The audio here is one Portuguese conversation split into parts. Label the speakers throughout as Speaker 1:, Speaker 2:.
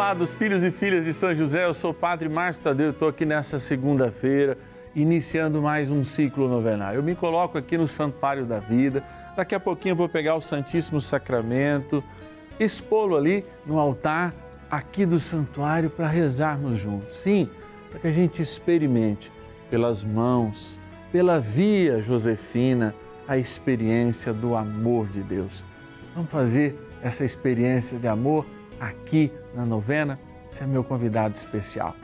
Speaker 1: amados filhos e filhas de São José, eu sou o Padre Márcio Tadeu, estou aqui nessa segunda-feira, iniciando mais um ciclo novenário. Eu me coloco aqui no Santuário da Vida, daqui a pouquinho eu vou pegar o Santíssimo Sacramento, expô-lo ali no altar aqui do santuário para rezarmos juntos. Sim, para que a gente experimente pelas mãos, pela via Josefina, a experiência do amor de Deus. Vamos fazer essa experiência de amor aqui na novena? Você é meu convidado especial.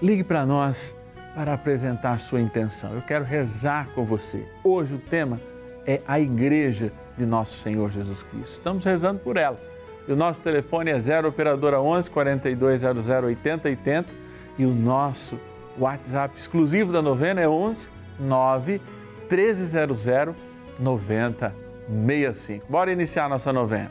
Speaker 1: Ligue para nós para apresentar sua intenção. Eu quero rezar com você. Hoje o tema é a Igreja de Nosso Senhor Jesus Cristo. Estamos rezando por ela. E o nosso telefone é 0 operadora 11 4200 8080 80 e o nosso WhatsApp exclusivo da novena é 11 9 1300 9065. Bora iniciar a nossa novena.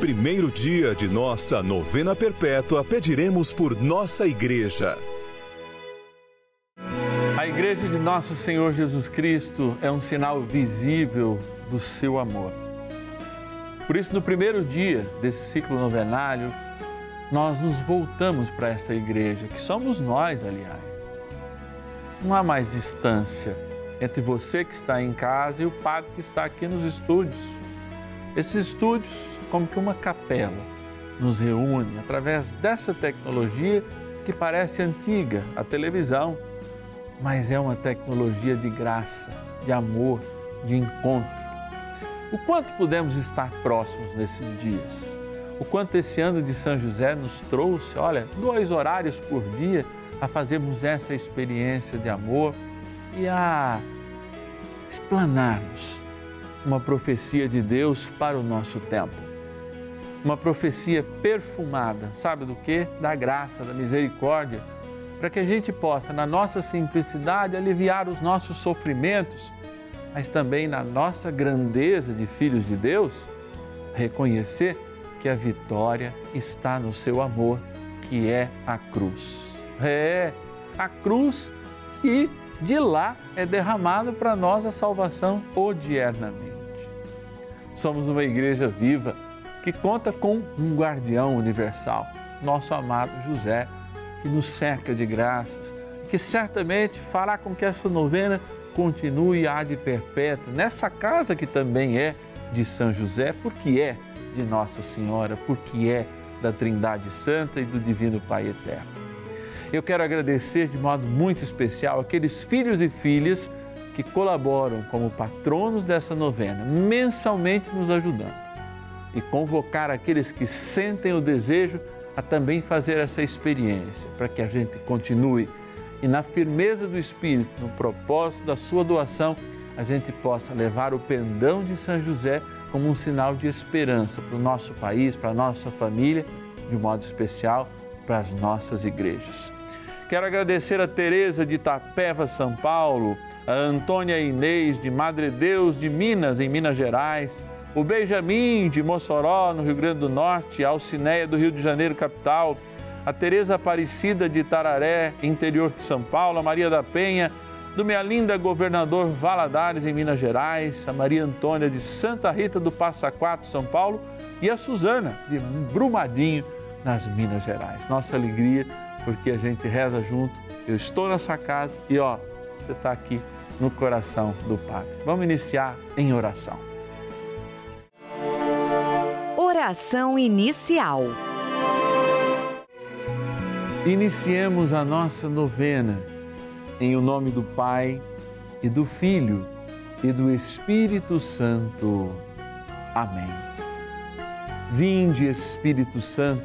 Speaker 2: primeiro dia de nossa novena perpétua, pediremos por nossa igreja.
Speaker 1: A Igreja de Nosso Senhor Jesus Cristo é um sinal visível do seu amor. Por isso, no primeiro dia desse ciclo novenário, nós nos voltamos para essa igreja, que somos nós, aliás. Não há mais distância entre você que está em casa e o padre que está aqui nos estúdios. Esses estúdios, como que uma capela, nos reúne através dessa tecnologia que parece antiga, a televisão, mas é uma tecnologia de graça, de amor, de encontro. O quanto podemos estar próximos nesses dias? O quanto esse ano de São José nos trouxe, olha, dois horários por dia a fazermos essa experiência de amor e a explanarmos uma profecia de Deus para o nosso tempo. Uma profecia perfumada, sabe do que? Da graça, da misericórdia, para que a gente possa, na nossa simplicidade, aliviar os nossos sofrimentos, mas também na nossa grandeza de filhos de Deus, reconhecer que a vitória está no seu amor, que é a cruz. É a cruz que de lá é derramada para nós a salvação odiernamente. Somos uma igreja viva que conta com um guardião universal, nosso amado José, que nos cerca de graças, que certamente fará com que essa novena continue a de perpétuo nessa casa que também é de São José, porque é de Nossa Senhora, porque é da Trindade Santa e do Divino Pai Eterno. Eu quero agradecer de modo muito especial aqueles filhos e filhas que colaboram como patronos dessa novena, mensalmente nos ajudando. E convocar aqueles que sentem o desejo a também fazer essa experiência, para que a gente continue e na firmeza do Espírito, no propósito da sua doação, a gente possa levar o pendão de São José como um sinal de esperança para o nosso país, para a nossa família, de modo especial para as nossas igrejas. Quero agradecer a Tereza de Itapeva, São Paulo, a Antônia Inês de Madre Deus de Minas, em Minas Gerais, o Benjamin de Mossoró, no Rio Grande do Norte, a Alcineia do Rio de Janeiro, capital, a Tereza Aparecida de Tararé, interior de São Paulo, a Maria da Penha, do minha linda governador Valadares, em Minas Gerais, a Maria Antônia de Santa Rita do Passa Quatro, São Paulo, e a Suzana de Brumadinho, nas Minas Gerais. Nossa alegria, porque a gente reza junto. Eu estou nessa casa e ó, você está aqui no coração do Padre. Vamos iniciar em oração.
Speaker 3: Oração inicial.
Speaker 1: Iniciemos a nossa novena em o nome do Pai e do Filho e do Espírito Santo. Amém. Vinde, Espírito Santo,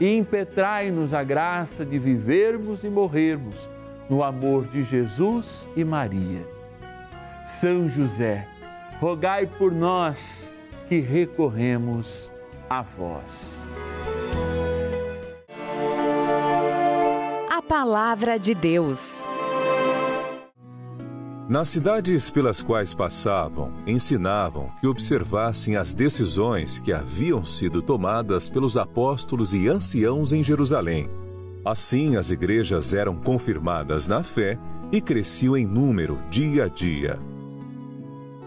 Speaker 1: e impetrai-nos a graça de vivermos e morrermos no amor de Jesus e Maria. São José, rogai por nós que recorremos a vós.
Speaker 3: A palavra de Deus.
Speaker 2: Nas cidades pelas quais passavam, ensinavam que observassem as decisões que haviam sido tomadas pelos apóstolos e anciãos em Jerusalém. Assim, as igrejas eram confirmadas na fé e cresciam em número dia a dia.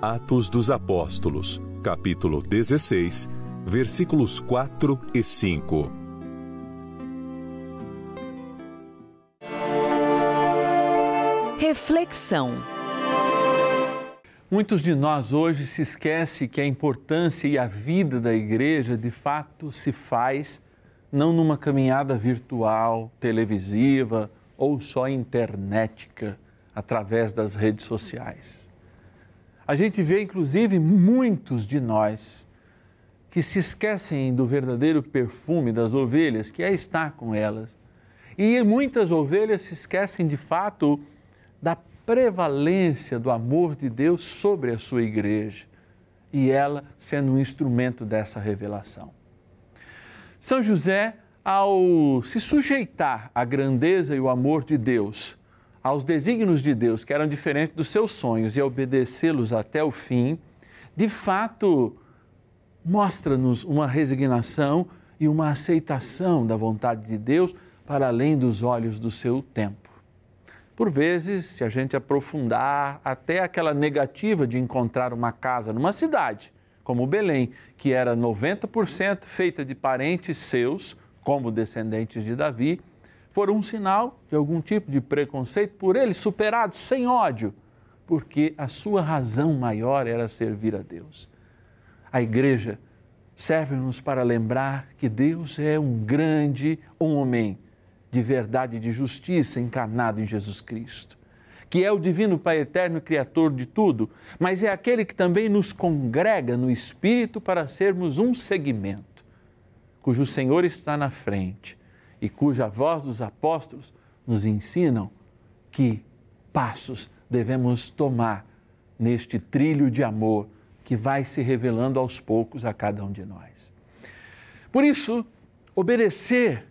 Speaker 2: Atos dos Apóstolos, capítulo 16, versículos 4 e 5.
Speaker 3: Reflexão.
Speaker 1: Muitos de nós hoje se esquecem que a importância e a vida da igreja de fato se faz não numa caminhada virtual, televisiva ou só internética através das redes sociais. A gente vê inclusive muitos de nós que se esquecem do verdadeiro perfume das ovelhas, que é estar com elas. E muitas ovelhas se esquecem de fato da prevalência do amor de Deus sobre a sua igreja e ela sendo um instrumento dessa revelação. São José, ao se sujeitar à grandeza e o amor de Deus, aos desígnios de Deus, que eram diferentes dos seus sonhos, e obedecê-los até o fim, de fato mostra-nos uma resignação e uma aceitação da vontade de Deus para além dos olhos do seu tempo. Por vezes, se a gente aprofundar até aquela negativa de encontrar uma casa numa cidade, como Belém, que era 90% feita de parentes seus, como descendentes de Davi, foram um sinal de algum tipo de preconceito por ele, superado sem ódio, porque a sua razão maior era servir a Deus. A igreja serve-nos para lembrar que Deus é um grande homem de verdade e de justiça encarnado em Jesus Cristo, que é o divino Pai eterno criador de tudo, mas é aquele que também nos congrega no espírito para sermos um segmento, cujo Senhor está na frente e cuja voz dos apóstolos nos ensinam que passos devemos tomar neste trilho de amor que vai se revelando aos poucos a cada um de nós. Por isso, obedecer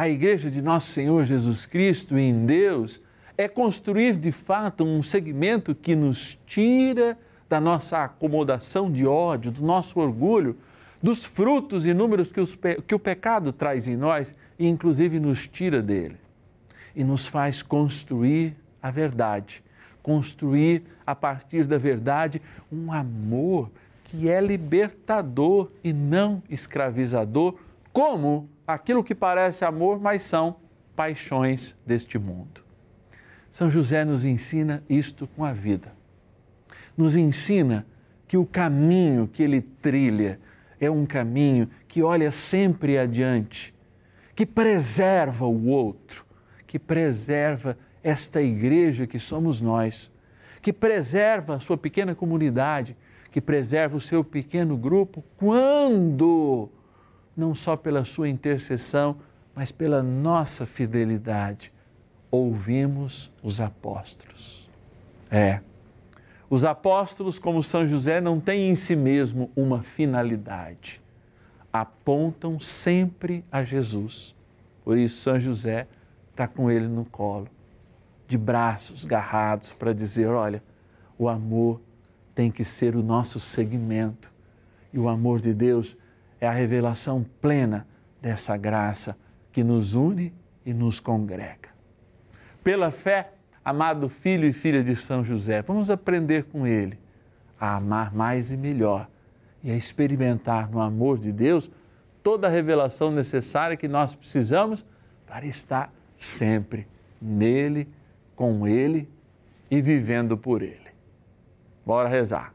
Speaker 1: à Igreja de Nosso Senhor Jesus Cristo em Deus é construir de fato um segmento que nos tira da nossa acomodação de ódio, do nosso orgulho, dos frutos inúmeros que, os, que o pecado traz em nós e, inclusive, nos tira dele. E nos faz construir a verdade, construir a partir da verdade um amor que é libertador e não escravizador, como aquilo que parece amor, mas são paixões deste mundo. São José nos ensina isto com a vida. Nos ensina que o caminho que ele trilha é um caminho que olha sempre adiante, que preserva o outro, que preserva esta igreja que somos nós, que preserva a sua pequena comunidade, que preserva o seu pequeno grupo, quando, não só pela sua intercessão, mas pela nossa fidelidade, ouvimos os apóstolos. É os apóstolos, como São José, não têm em si mesmo uma finalidade. Apontam sempre a Jesus. Por isso, São José está com ele no colo, de braços garrados, para dizer: olha, o amor tem que ser o nosso segmento. E o amor de Deus é a revelação plena dessa graça que nos une e nos congrega. Pela fé, amado filho e filha de São José, vamos aprender com ele a amar mais e melhor e a experimentar no amor de Deus toda a revelação necessária que nós precisamos para estar sempre nele, com ele e vivendo por ele. Bora rezar.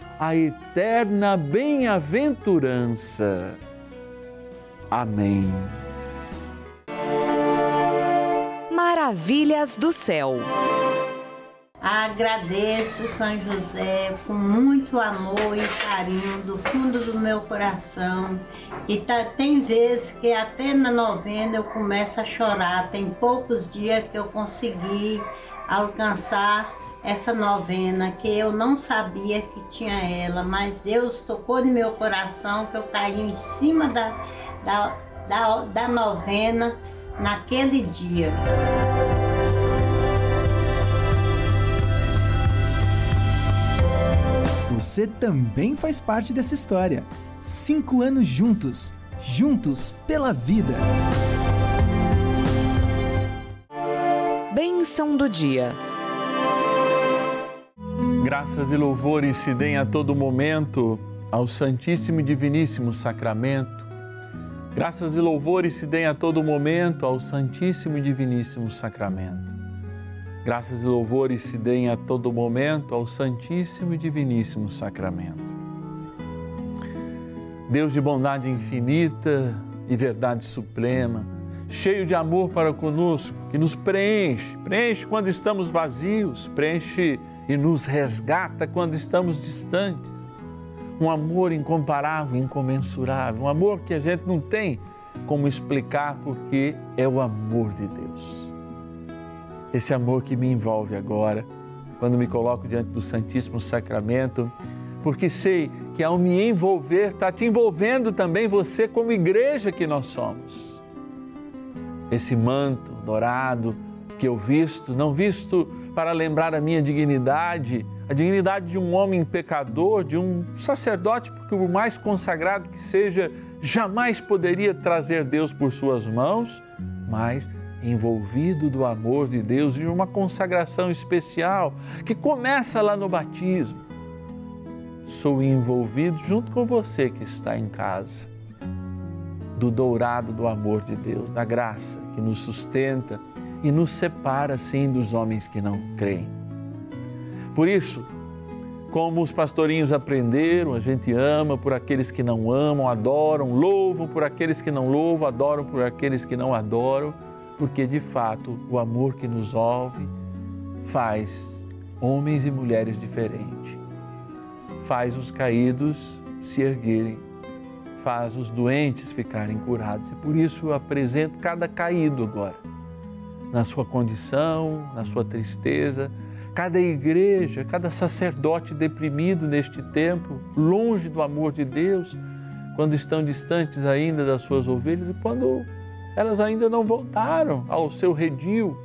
Speaker 1: a eterna bem-aventurança. Amém.
Speaker 3: Maravilhas do céu.
Speaker 4: Agradeço São José com muito amor e carinho do fundo do meu coração. E tá, tem vezes que até na novena eu começo a chorar. Tem poucos dias que eu consegui alcançar essa novena que eu não sabia que tinha ela, mas Deus tocou no meu coração que eu caí em cima da, da, da, da novena naquele dia.
Speaker 5: Você também faz parte dessa história. Cinco anos juntos, juntos pela vida.
Speaker 3: Bênção do dia.
Speaker 1: Graças e louvores se deem a todo momento ao Santíssimo e Diviníssimo Sacramento. Graças e louvores se deem a todo momento ao Santíssimo e Diviníssimo Sacramento. Graças e louvores se deem a todo momento ao Santíssimo e Diviníssimo Sacramento. Deus de bondade infinita e verdade suprema, cheio de amor para conosco, que nos preenche, preenche quando estamos vazios, preenche e nos resgata quando estamos distantes. Um amor incomparável, incomensurável, um amor que a gente não tem como explicar porque é o amor de Deus esse amor que me envolve agora, quando me coloco diante do Santíssimo Sacramento, porque sei que ao me envolver, está te envolvendo também você como igreja que nós somos. Esse manto dourado que eu visto, não visto para lembrar a minha dignidade, a dignidade de um homem pecador, de um sacerdote, porque o mais consagrado que seja, jamais poderia trazer Deus por suas mãos, mas envolvido do amor de Deus e uma consagração especial que começa lá no batismo. Sou envolvido junto com você que está em casa, do dourado do amor de Deus, da graça que nos sustenta e nos separa, sim, dos homens que não creem. Por isso, como os pastorinhos aprenderam, a gente ama por aqueles que não amam, adoram, louvam por aqueles que não louvam, adoram por aqueles que não adoram porque de fato o amor que nos ouve faz homens e mulheres diferentes, faz os caídos se erguerem, faz os doentes ficarem curados. E por isso eu apresento cada caído agora, na sua condição, na sua tristeza, cada igreja, cada sacerdote deprimido neste tempo, longe do amor de Deus, quando estão distantes ainda das suas ovelhas e quando elas ainda não voltaram ao seu redil.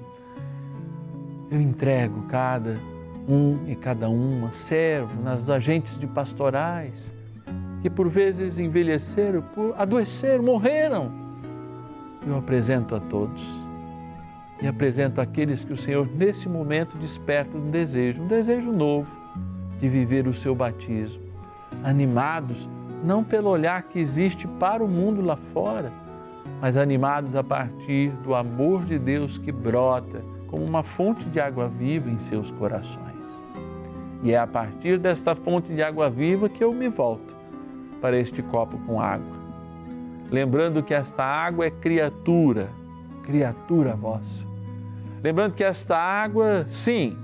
Speaker 1: Eu entrego cada um e cada uma, servo nas agentes de pastorais, que por vezes envelheceram, por adoeceram, morreram. Eu apresento a todos e apresento aqueles que o Senhor nesse momento desperta um desejo, um desejo novo de viver o seu batismo, animados não pelo olhar que existe para o mundo lá fora, mas animados a partir do amor de Deus que brota como uma fonte de água viva em seus corações. E é a partir desta fonte de água viva que eu me volto para este copo com água. Lembrando que esta água é criatura, criatura vossa. Lembrando que esta água, sim,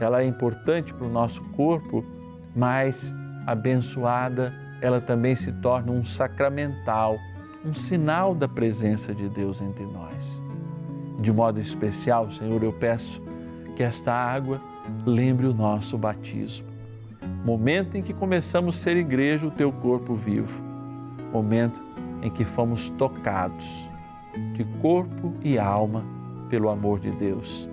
Speaker 1: ela é importante para o nosso corpo, mas abençoada, ela também se torna um sacramental um sinal da presença de Deus entre nós. De modo especial, Senhor, eu peço que esta água lembre o nosso batismo. Momento em que começamos a ser igreja, o teu corpo vivo. Momento em que fomos tocados de corpo e alma pelo amor de Deus.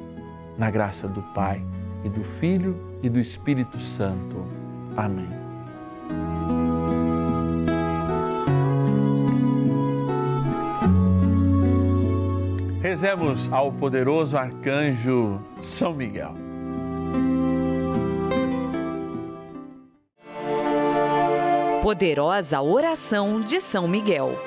Speaker 1: Na graça do Pai e do Filho e do Espírito Santo. Amém. Rezemos ao poderoso arcanjo São Miguel.
Speaker 3: Poderosa oração de São Miguel.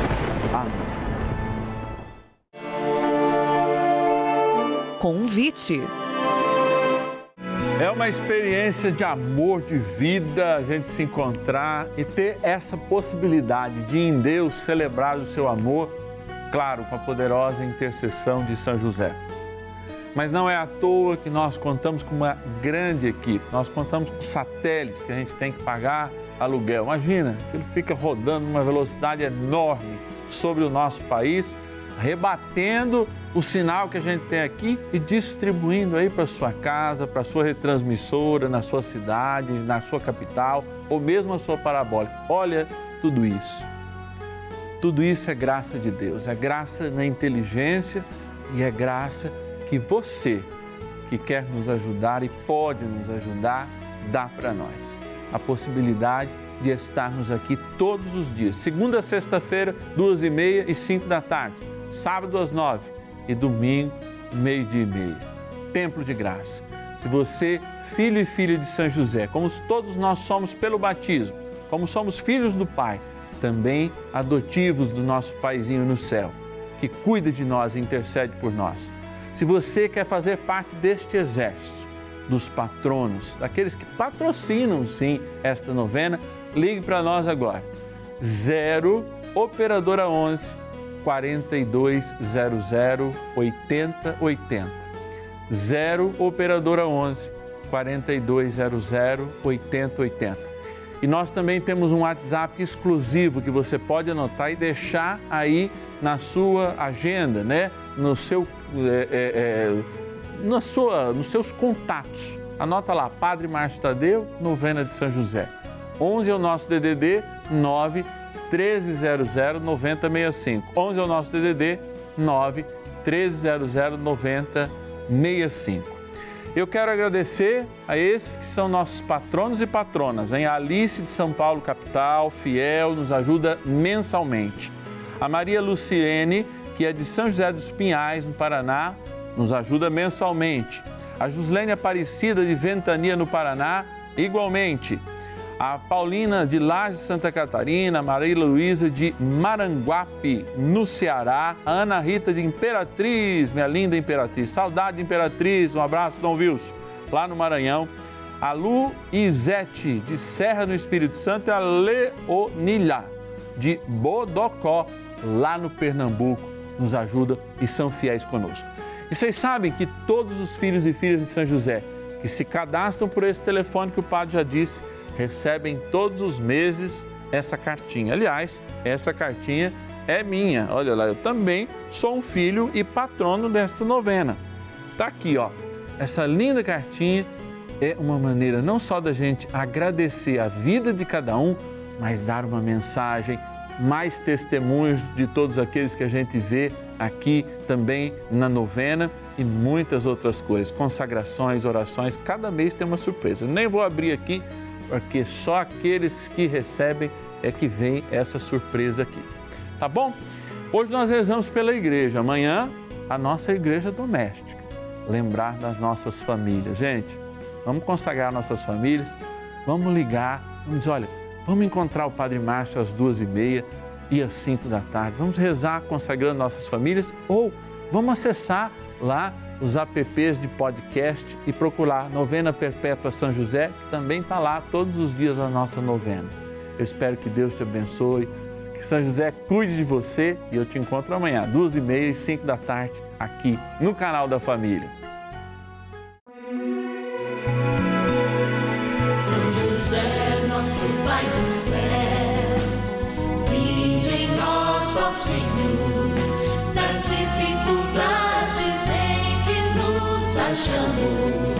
Speaker 1: Amém.
Speaker 3: Convite.
Speaker 1: É uma experiência de amor, de vida, a gente se encontrar e ter essa possibilidade de em Deus celebrar o seu amor, claro, com a poderosa intercessão de São José. Mas não é à toa que nós contamos com uma grande equipe, nós contamos com satélites que a gente tem que pagar aluguel. Imagina, ele fica rodando numa velocidade enorme sobre o nosso país rebatendo o sinal que a gente tem aqui e distribuindo aí para sua casa, para sua retransmissora, na sua cidade, na sua capital ou mesmo a sua parabólica. Olha tudo isso. Tudo isso é graça de Deus, é graça na inteligência e é graça que você, que quer nos ajudar e pode nos ajudar, dá para nós. A possibilidade de estarmos aqui todos os dias, segunda a sexta-feira, duas e meia e cinco da tarde sábado às nove e domingo, meio-dia e meia. Templo de graça. Se você, filho e filha de São José, como todos nós somos pelo batismo, como somos filhos do Pai, também adotivos do nosso Paizinho no céu, que cuida de nós e intercede por nós. Se você quer fazer parte deste exército, dos patronos, daqueles que patrocinam sim esta novena, ligue para nós agora. 0 Operadora 11 4200 8080. 0 Operadora 11 4200 8080. E nós também temos um WhatsApp exclusivo que você pode anotar e deixar aí na sua agenda, né? No seu, é, é, na sua, nos seus contatos. Anota lá, Padre Márcio Tadeu, novena de São José. 11 é o nosso DDD 9 1300 9065. 11 é o nosso DDD 9 1300 9065. Eu quero agradecer a esses que são nossos patronos e patronas, em Alice de São Paulo, capital, fiel, nos ajuda mensalmente. A Maria Luciene, que é de São José dos Pinhais, no Paraná, nos ajuda mensalmente. A Juslene Aparecida de Ventania, no Paraná, igualmente a Paulina de Laje Santa Catarina, Maria Luísa de Maranguape, no Ceará, Ana Rita de Imperatriz, minha linda Imperatriz, saudade de Imperatriz, um abraço, Dom Wilson, lá no Maranhão, a Lu Izete de Serra no Espírito Santo e a Leonilha de Bodocó, lá no Pernambuco, nos ajuda e são fiéis conosco. E vocês sabem que todos os filhos e filhas de São José que se cadastram por esse telefone que o padre já disse, recebem todos os meses essa cartinha. Aliás, essa cartinha é minha. Olha lá, eu também sou um filho e patrono desta novena. Tá aqui, ó. Essa linda cartinha é uma maneira não só da gente agradecer a vida de cada um, mas dar uma mensagem, mais testemunhos de todos aqueles que a gente vê aqui também na novena e muitas outras coisas, consagrações, orações, cada mês tem uma surpresa. Nem vou abrir aqui porque só aqueles que recebem é que vem essa surpresa aqui. Tá bom? Hoje nós rezamos pela igreja, amanhã a nossa igreja doméstica. Lembrar das nossas famílias. Gente, vamos consagrar nossas famílias, vamos ligar, vamos dizer, olha, vamos encontrar o Padre Márcio às duas e meia e às cinco da tarde. Vamos rezar consagrando nossas famílias ou vamos acessar lá os apps de podcast e procurar Novena Perpétua São José, que também está lá todos os dias a nossa novena. Eu espero que Deus te abençoe, que São José cuide de você e eu te encontro amanhã, duas e meia e cinco da tarde, aqui no canal da Família.
Speaker 6: Senhor, das dificuldades nos